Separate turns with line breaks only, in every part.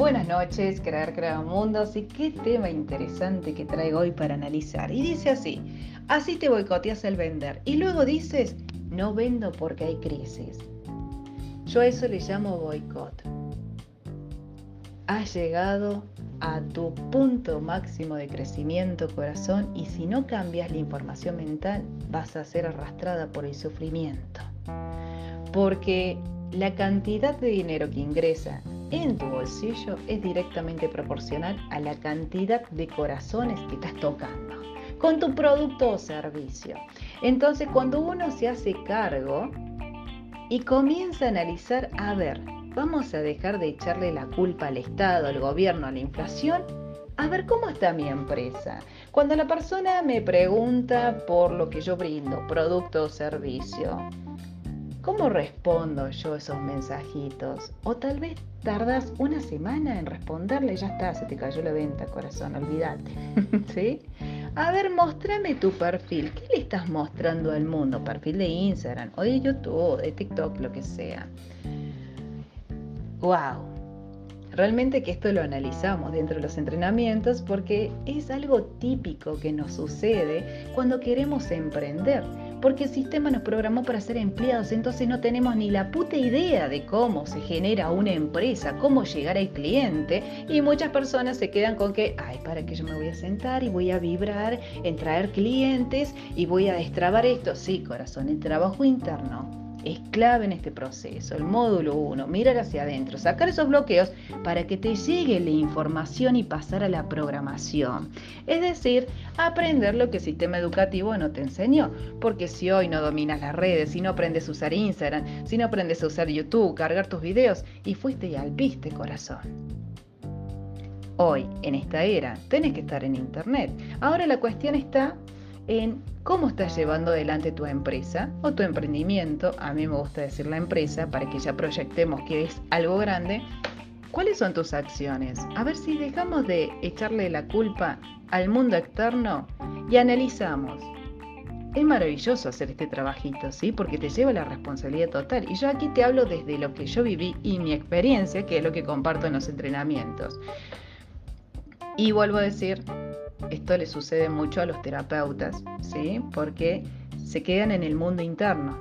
Buenas noches, crear crear mundos y qué tema interesante que traigo hoy para analizar. Y dice así, así te boicoteas el vender y luego dices, no vendo porque hay crisis. Yo a eso le llamo boicot. Has llegado a tu punto máximo de crecimiento corazón y si no cambias la información mental vas a ser arrastrada por el sufrimiento. Porque la cantidad de dinero que ingresa en tu bolsillo es directamente proporcional a la cantidad de corazones que estás tocando con tu producto o servicio. Entonces, cuando uno se hace cargo y comienza a analizar, a ver, vamos a dejar de echarle la culpa al Estado, al gobierno, a la inflación, a ver cómo está mi empresa. Cuando la persona me pregunta por lo que yo brindo, producto o servicio, ¿Cómo respondo yo esos mensajitos? O tal vez tardas una semana en responderle y ya está, se te cayó la venta, corazón, olvídate. ¿Sí? A ver, mostrame tu perfil. ¿Qué le estás mostrando al mundo? Perfil de Instagram, o de YouTube, de TikTok, lo que sea. ¡Wow! Realmente que esto lo analizamos dentro de los entrenamientos porque es algo típico que nos sucede cuando queremos emprender porque el sistema nos programó para ser empleados, entonces no tenemos ni la puta idea de cómo se genera una empresa, cómo llegar al cliente, y muchas personas se quedan con que, ay, para que yo me voy a sentar y voy a vibrar en traer clientes y voy a destrabar esto. Sí, corazón, el trabajo interno es clave en este proceso. El módulo 1, mirar hacia adentro, sacar esos bloqueos para que te llegue la información y pasar a la programación. Es decir, aprender lo que el sistema educativo no te enseñó. Porque si hoy no dominas las redes, si no aprendes a usar Instagram, si no aprendes a usar YouTube, cargar tus videos, y fuiste y alpiste corazón. Hoy, en esta era, tenés que estar en Internet. Ahora la cuestión está en cómo estás llevando adelante tu empresa o tu emprendimiento. A mí me gusta decir la empresa para que ya proyectemos que es algo grande. ¿Cuáles son tus acciones? A ver si dejamos de echarle la culpa al mundo externo y analizamos. Es maravilloso hacer este trabajito, ¿sí? Porque te lleva la responsabilidad total. Y yo aquí te hablo desde lo que yo viví y mi experiencia, que es lo que comparto en los entrenamientos. Y vuelvo a decir, esto le sucede mucho a los terapeutas, ¿sí? Porque se quedan en el mundo interno.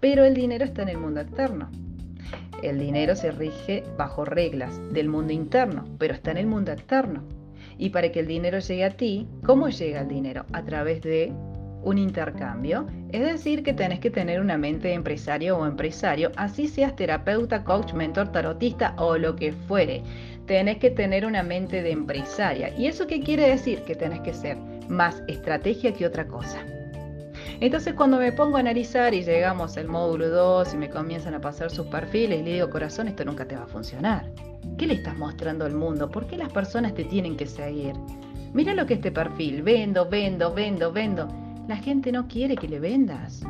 Pero el dinero está en el mundo externo. El dinero se rige bajo reglas del mundo interno, pero está en el mundo externo. Y para que el dinero llegue a ti, ¿cómo llega el dinero? A través de un intercambio. Es decir, que tenés que tener una mente de empresario o empresario, así seas terapeuta, coach, mentor, tarotista o lo que fuere tenés que tener una mente de empresaria. ¿Y eso qué quiere decir? Que tenés que ser más estrategia que otra cosa. Entonces cuando me pongo a analizar y llegamos al módulo 2 y me comienzan a pasar sus perfiles, le digo, corazón, esto nunca te va a funcionar. ¿Qué le estás mostrando al mundo? ¿Por qué las personas te tienen que seguir? Mira lo que es este perfil, vendo, vendo, vendo, vendo. La gente no quiere que le vendas.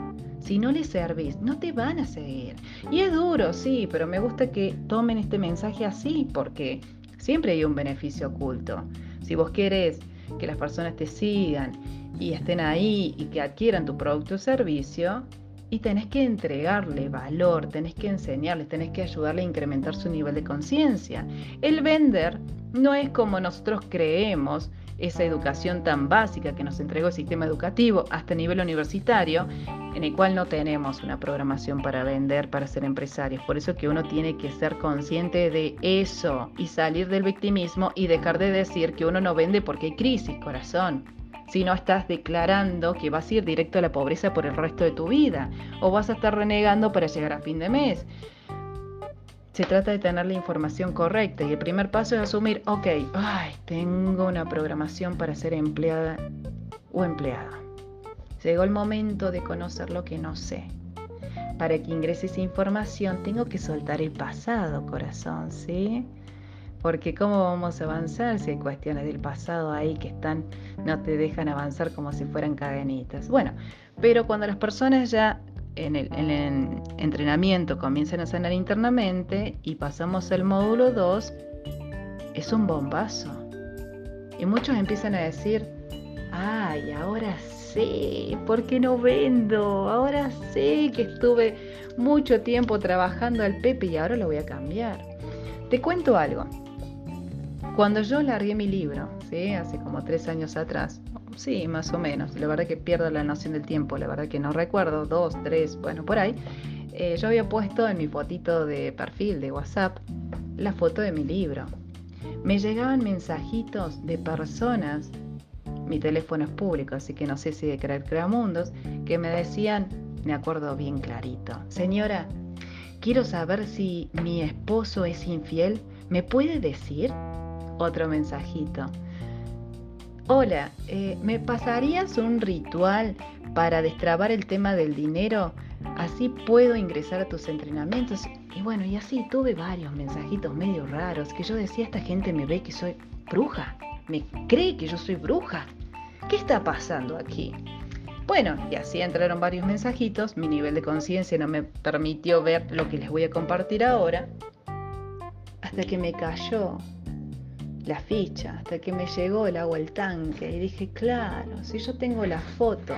Si no le servís, no te van a seguir. Y es duro, sí, pero me gusta que tomen este mensaje así porque siempre hay un beneficio oculto. Si vos querés que las personas te sigan y estén ahí y que adquieran tu producto o servicio, y tenés que entregarle valor, tenés que enseñarles, tenés que ayudarle a incrementar su nivel de conciencia. El vender no es como nosotros creemos esa educación tan básica que nos entregó el sistema educativo hasta nivel universitario, en el cual no tenemos una programación para vender, para ser empresarios. Por eso que uno tiene que ser consciente de eso y salir del victimismo y dejar de decir que uno no vende porque hay crisis, corazón. Si no estás declarando que vas a ir directo a la pobreza por el resto de tu vida o vas a estar renegando para llegar a fin de mes. Se trata de tener la información correcta y el primer paso es asumir, ok, ay, tengo una programación para ser empleada o empleada. Llegó el momento de conocer lo que no sé. Para que ingrese esa información tengo que soltar el pasado, corazón, ¿sí? Porque ¿cómo vamos a avanzar si hay cuestiones del pasado ahí que están, no te dejan avanzar como si fueran cadenitas? Bueno, pero cuando las personas ya en el, entrenamiento comienzan a sanar internamente y pasamos al módulo 2, es un bombazo. Y muchos empiezan a decir, ay, ahora sé, ¿por qué no vendo? Ahora sé que estuve mucho tiempo trabajando al Pepe y ahora lo voy a cambiar. Te cuento algo. Cuando yo largué mi libro, ¿sí? hace como tres años atrás, sí, más o menos, la verdad que pierdo la noción del tiempo, la verdad que no recuerdo, dos, tres, bueno, por ahí, eh, yo había puesto en mi fotito de perfil de WhatsApp la foto de mi libro. Me llegaban mensajitos de personas, mi teléfono es público, así que no sé si de creer creamundos, que me decían, me acuerdo bien clarito, señora, quiero saber si mi esposo es infiel, ¿me puede decir? Otro mensajito. Hola, eh, ¿me pasarías un ritual para destrabar el tema del dinero? Así puedo ingresar a tus entrenamientos. Y bueno, y así tuve varios mensajitos medio raros que yo decía, esta gente me ve que soy bruja, me cree que yo soy bruja. ¿Qué está pasando aquí? Bueno, y así entraron varios mensajitos, mi nivel de conciencia no me permitió ver lo que les voy a compartir ahora, hasta que me cayó la ficha, hasta que me llegó el agua al tanque y dije, claro, si yo tengo la foto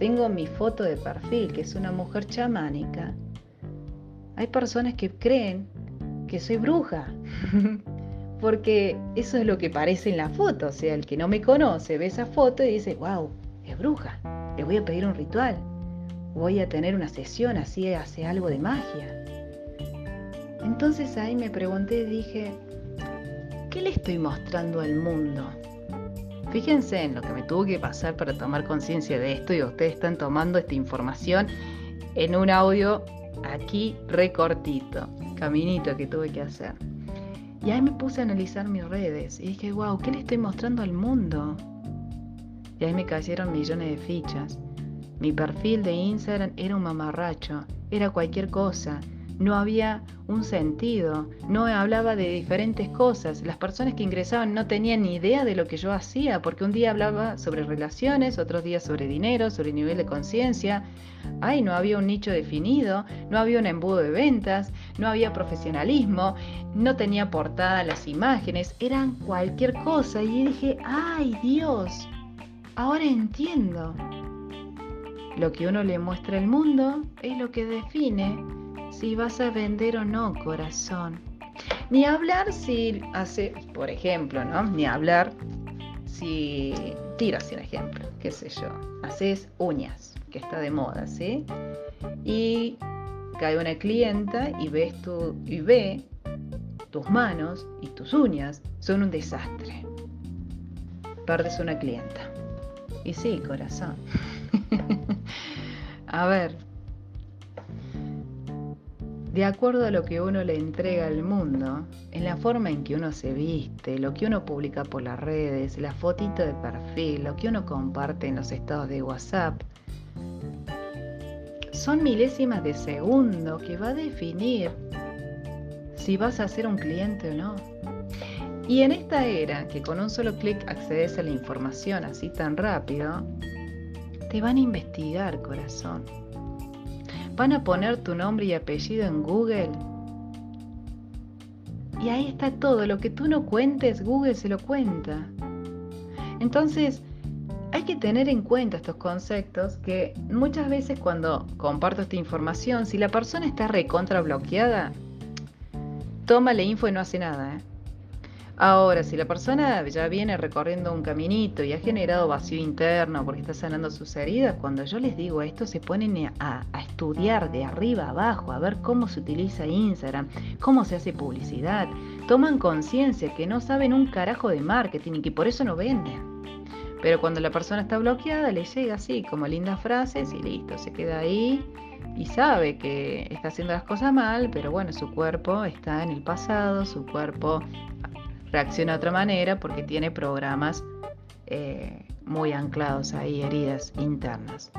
tengo mi foto de perfil, que es una mujer chamánica. Hay personas que creen que soy bruja, porque eso es lo que parece en la foto. O sea, el que no me conoce ve esa foto y dice, wow, es bruja, le voy a pedir un ritual, voy a tener una sesión, así hace algo de magia. Entonces ahí me pregunté, dije, ¿qué le estoy mostrando al mundo? Fíjense en lo que me tuvo que pasar para tomar conciencia de esto y ustedes están tomando esta información en un audio aquí recortito, caminito que tuve que hacer. Y ahí me puse a analizar mis redes y dije, wow, ¿qué le estoy mostrando al mundo? Y ahí me cayeron millones de fichas. Mi perfil de Instagram era un mamarracho, era cualquier cosa no había un sentido, no hablaba de diferentes cosas. Las personas que ingresaban no tenían ni idea de lo que yo hacía, porque un día hablaba sobre relaciones, otros días sobre dinero, sobre nivel de conciencia. Ay, no había un nicho definido, no había un embudo de ventas, no había profesionalismo, no tenía portada las imágenes, eran cualquier cosa. Y dije, ay Dios, ahora entiendo. Lo que uno le muestra al mundo es lo que define si vas a vender o no, corazón. Ni hablar si hace, por ejemplo, ¿no? Ni hablar si tiras un ejemplo, qué sé yo, haces uñas, que está de moda, ¿sí? Y cae una clienta y ves tu y ve tus manos y tus uñas son un desastre. Perdes una clienta. Y sí, corazón. a ver, de acuerdo a lo que uno le entrega al mundo, en la forma en que uno se viste, lo que uno publica por las redes, la fotito de perfil, lo que uno comparte en los estados de WhatsApp, son milésimas de segundo que va a definir si vas a ser un cliente o no. Y en esta era, que con un solo clic accedes a la información así tan rápido, te van a investigar, corazón van a poner tu nombre y apellido en Google. Y ahí está todo, lo que tú no cuentes, Google se lo cuenta. Entonces, hay que tener en cuenta estos conceptos que muchas veces cuando comparto esta información, si la persona está recontra bloqueada, tómale info y no hace nada. ¿eh? Ahora, si la persona ya viene recorriendo un caminito y ha generado vacío interno porque está sanando sus heridas, cuando yo les digo esto, se ponen a, estudiar de arriba abajo, a ver cómo se utiliza Instagram, cómo se hace publicidad. Toman conciencia que no saben un carajo de marketing y que por eso no venden. Pero cuando la persona está bloqueada, le llega así, como lindas frases y listo, se queda ahí y sabe que está haciendo las cosas mal, pero bueno, su cuerpo está en el pasado, su cuerpo reacciona de otra manera porque tiene programas eh, muy anclados ahí, heridas internas.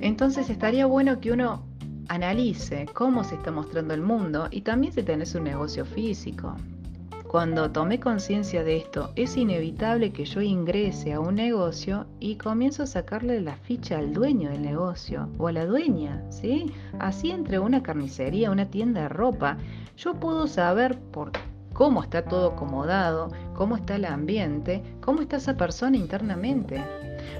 Entonces estaría bueno que uno analice cómo se está mostrando el mundo y también si tenés un negocio físico. Cuando tomé conciencia de esto, es inevitable que yo ingrese a un negocio y comienzo a sacarle la ficha al dueño del negocio o a la dueña, ¿sí? Así entre una carnicería, una tienda de ropa, yo puedo saber por cómo está todo acomodado, cómo está el ambiente, cómo está esa persona internamente.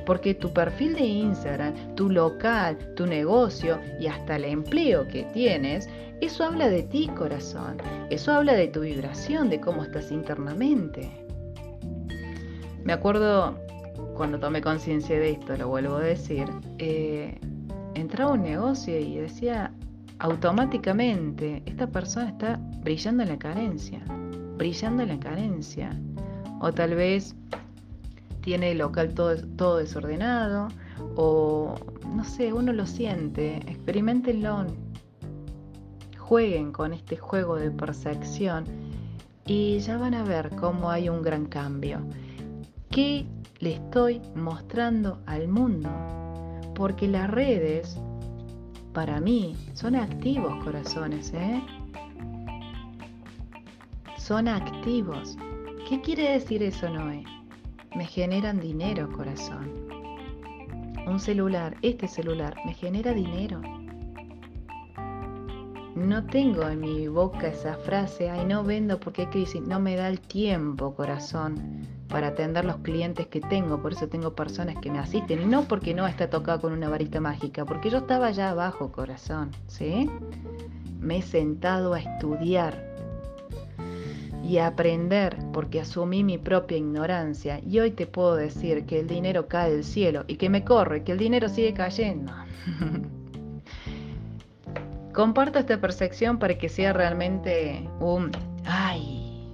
Porque tu perfil de Instagram, tu local, tu negocio y hasta el empleo que tienes, eso habla de ti, corazón. Eso habla de tu vibración, de cómo estás internamente. Me acuerdo cuando tomé conciencia de esto, lo vuelvo a decir, eh, entraba a un negocio y decía automáticamente, esta persona está brillando en la carencia, brillando en la carencia. O tal vez tiene el local todo, todo desordenado, o no sé, uno lo siente, experimentenlo, jueguen con este juego de percepción y ya van a ver cómo hay un gran cambio. ¿Qué le estoy mostrando al mundo? Porque las redes, para mí, son activos corazones, ¿eh? Son activos. ¿Qué quiere decir eso, Noé? Me generan dinero, corazón. Un celular, este celular, me genera dinero. No tengo en mi boca esa frase, ay, no vendo porque hay crisis. No me da el tiempo, corazón, para atender los clientes que tengo. Por eso tengo personas que me asisten. Y no porque no está tocado con una varita mágica, porque yo estaba allá abajo, corazón. ¿Sí? Me he sentado a estudiar y aprender porque asumí mi propia ignorancia y hoy te puedo decir que el dinero cae del cielo y que me corre, que el dinero sigue cayendo. Comparto esta percepción para que sea realmente un, ay,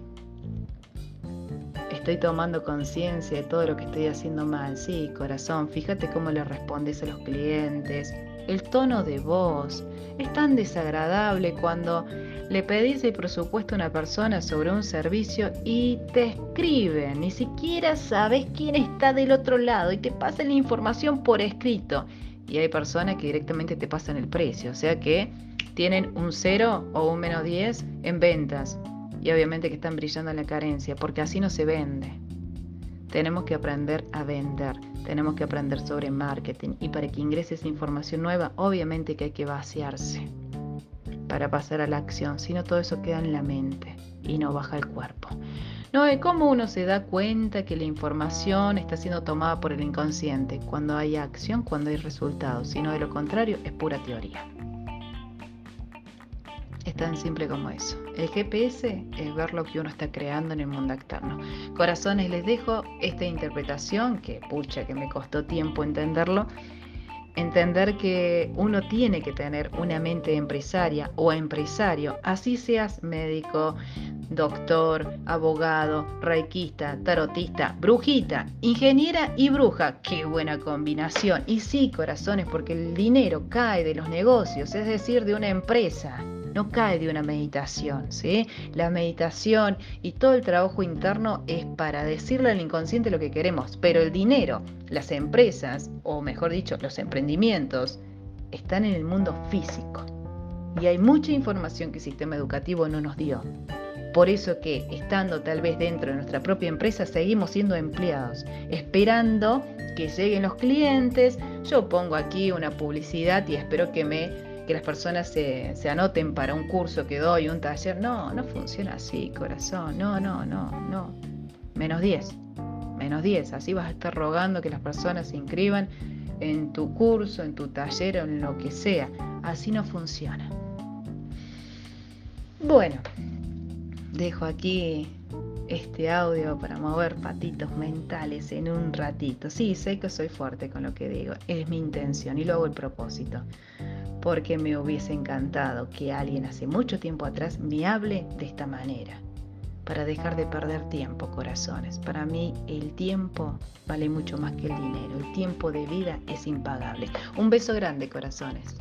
estoy tomando conciencia de todo lo que estoy haciendo mal. Sí, corazón, fíjate cómo le respondes a los clientes, el tono de voz. Es tan desagradable cuando le pedís el presupuesto a una persona sobre un servicio y te escriben, ni siquiera sabes quién está del otro lado y te pasan la información por escrito. Y hay personas que directamente te pasan el precio, o sea que tienen un 0 o un menos 10 en ventas. Y obviamente que están brillando en la carencia, porque así no se vende. Tenemos que aprender a vender, tenemos que aprender sobre marketing y para que ingrese esa información nueva, obviamente que hay que vaciarse para pasar a la acción, sino todo eso queda en la mente y no baja el cuerpo. No es cómo uno se da cuenta que la información está siendo tomada por el inconsciente, cuando hay acción, cuando hay resultados, sino de lo contrario es pura teoría. Es tan simple como eso. El GPS es ver lo que uno está creando en el mundo externo. Corazones, les dejo esta interpretación, que pucha, que me costó tiempo entenderlo, entender que uno tiene que tener una mente empresaria o empresario, así seas médico, doctor, abogado, reikista, tarotista, brujita, ingeniera y bruja. Qué buena combinación. Y sí, corazones, porque el dinero cae de los negocios, es decir, de una empresa no cae de una meditación, ¿sí? La meditación y todo el trabajo interno es para decirle al inconsciente lo que queremos, pero el dinero, las empresas, o mejor dicho, los emprendimientos, están en el mundo físico. Y hay mucha información que el sistema educativo no nos dio. Por eso que estando tal vez dentro de nuestra propia empresa seguimos siendo empleados, esperando que lleguen los clientes. Yo pongo aquí una publicidad y espero que me que las personas se, anoten para un curso que doy, un taller. No, no funciona así, corazón. No, no, no, no. Menos 10. Menos 10. Así vas a estar rogando que las personas se inscriban en tu curso, en tu taller o en lo que sea. Así no funciona. Bueno, dejo aquí este audio para mover patitos mentales en un ratito. Sí, sé que soy fuerte con lo que digo, es mi intención y luego el propósito porque me hubiese encantado que alguien hace mucho tiempo atrás me hable de esta manera, para dejar de perder tiempo, corazones. Para mí el tiempo vale mucho más que el dinero, el tiempo de vida es impagable. Un beso grande, corazones.